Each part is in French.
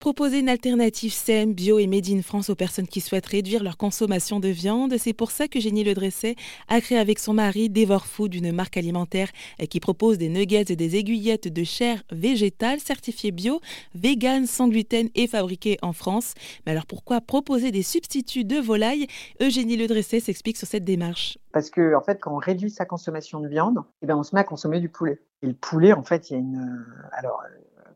Proposer une alternative saine, bio et made in France aux personnes qui souhaitent réduire leur consommation de viande, c'est pour ça que Génie Le Dresset a créé avec son mari Devor Food, une marque alimentaire qui propose des nuggets et des aiguillettes de chair végétale certifiées bio, vegan, sans gluten et fabriquées en France. Mais alors pourquoi proposer des substituts de volaille? Eugénie Le Dresset s'explique sur cette démarche. Parce que en fait, quand on réduit sa consommation de viande, eh bien, on se met à consommer du poulet. Et le poulet, en fait, il y a une alors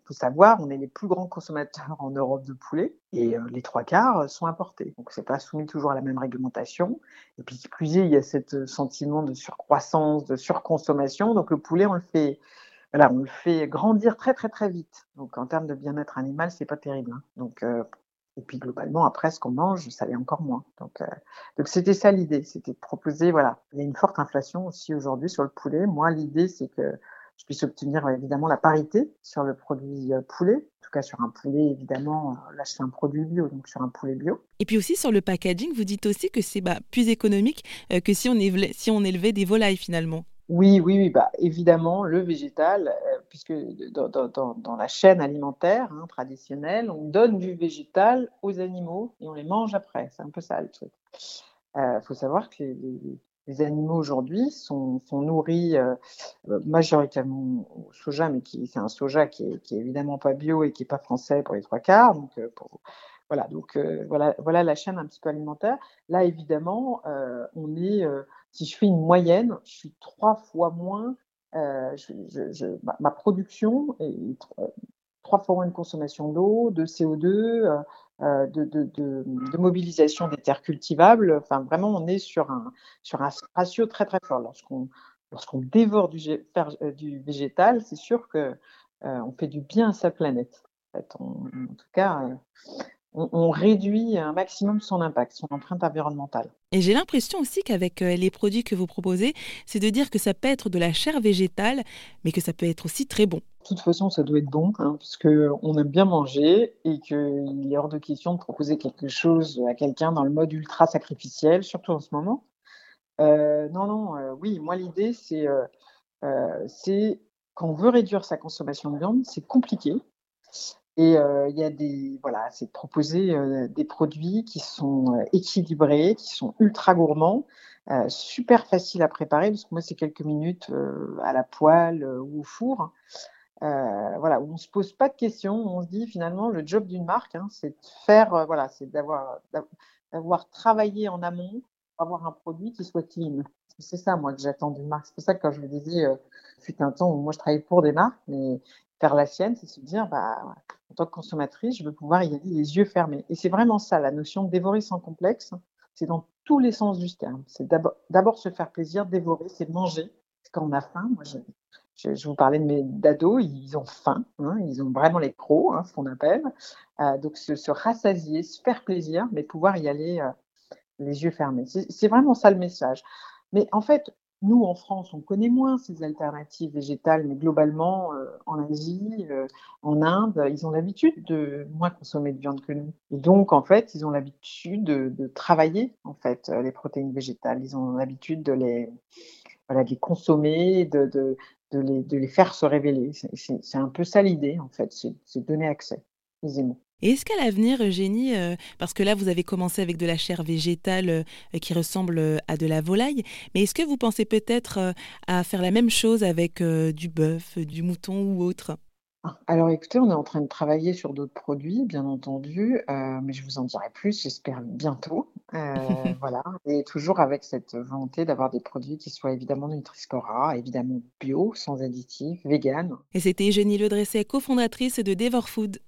faut savoir, on est les plus grands consommateurs en Europe de poulet et euh, les trois quarts sont importés. Donc, c'est pas soumis toujours à la même réglementation. Et puis, plus il y a ce sentiment de surcroissance, de surconsommation. Donc, le poulet, on le fait, voilà, on le fait grandir très, très, très vite. Donc, en termes de bien-être animal, c'est pas terrible. Hein. Donc, euh, et puis globalement, après, ce qu'on mange, ça l'est encore moins. Donc, euh, donc c'était ça l'idée, c'était de proposer, voilà. Il y a une forte inflation aussi aujourd'hui sur le poulet. Moi, l'idée, c'est que je puisse obtenir évidemment la parité sur le produit euh, poulet. En tout cas, sur un poulet, évidemment, euh, là, c'est un produit bio, donc sur un poulet bio. Et puis aussi sur le packaging, vous dites aussi que c'est bah, plus économique euh, que si on, élevait, si on élevait des volailles finalement. Oui, oui, oui, bah, évidemment, le végétal, puisque dans, dans, dans, la chaîne alimentaire hein, traditionnelle, on donne du végétal aux animaux et on les mange après. C'est un peu ça le truc. Il faut savoir que les, les animaux aujourd'hui sont, sont, nourris euh, majoritairement au soja, mais qui c'est un soja qui est, qui est, évidemment pas bio et qui est pas français pour les trois quarts. Donc euh, voilà, donc euh, voilà, voilà la chaîne un petit peu alimentaire. Là évidemment, euh, on est, si je fais une moyenne, je suis trois fois moins, je, je, je, ma, ma, production est trois fois moins de consommation d'eau, de CO2, euh, de, de, mobilisation des terres cultivables. Enfin, vraiment, on est sur un, sur un ratio très très fort. Lorsqu'on dévore du, euh, du végétal, c'est sûr que euh, on fait du bien à sa planète. En, on, tout cas, on, réduit un maximum son impact, son empreinte environnementale. Et j'ai l'impression aussi qu'avec les produits que vous proposez, c'est de dire que ça peut être de la chair végétale, mais que ça peut être aussi très bon. De toute façon, ça doit être bon, hein, parce aime bien manger et qu'il est hors de question de proposer quelque chose à quelqu'un dans le mode ultra sacrificiel, surtout en ce moment. Euh, non, non, euh, oui, moi l'idée, c'est euh, euh quand on veut réduire sa consommation de viande, c'est compliqué. Et il y a des, voilà, c'est de proposer des produits qui sont équilibrés, qui sont ultra gourmands, super faciles à préparer, parce que moi, c'est quelques minutes à la poêle ou au four. Euh, voilà, où on se pose pas de questions, on se dit finalement le job d'une marque, hein, c'est faire, euh, voilà, c'est d'avoir, travaillé en amont pour avoir un produit qui soit clean. C'est ça, moi, que j'attends d'une marque. C'est pour ça que quand je vous disais, euh, un temps où moi je travaillais pour des marques, mais faire la sienne, c'est se dire, bah, en tant que consommatrice, je veux pouvoir y aller les yeux fermés. Et c'est vraiment ça, la notion de dévorer sans complexe. C'est dans tous les sens du terme. C'est d'abord, se faire plaisir, dévorer, c'est manger. Quand on a faim, moi, je, vous parlais de mes dados, ils ont faim, hein, ils ont vraiment les crocs, hein, ce qu'on appelle. Euh, donc se, se, rassasier, se faire plaisir, mais pouvoir y aller euh, les yeux fermés. C'est vraiment ça le message. Mais en fait, nous, en France, on connaît moins ces alternatives végétales, mais globalement, euh, en Asie, euh, en Inde, ils ont l'habitude de moins consommer de viande que nous. Et donc, en fait, ils ont l'habitude de, travailler, en fait, les protéines végétales. Ils ont l'habitude de les, consommer, de, de les, les faire se révéler. C'est un peu ça l'idée, en fait, c'est donner accès aisément. Et est-ce qu'à l'avenir, Eugénie, euh, parce que là, vous avez commencé avec de la chair végétale euh, qui ressemble euh, à de la volaille, mais est-ce que vous pensez peut-être à faire la même chose avec du bœuf, du mouton ou autre? Alors écoutez, on est en train de travailler sur d'autres produits, bien entendu, euh, mais je vous en dirai plus, j'espère bientôt. Euh, voilà, et toujours avec cette volonté d'avoir des produits qui soient évidemment Nutri-Score évidemment bio, sans additifs, vegan. Et c'était Eugénie Le Dresset, cofondatrice de Devor Food.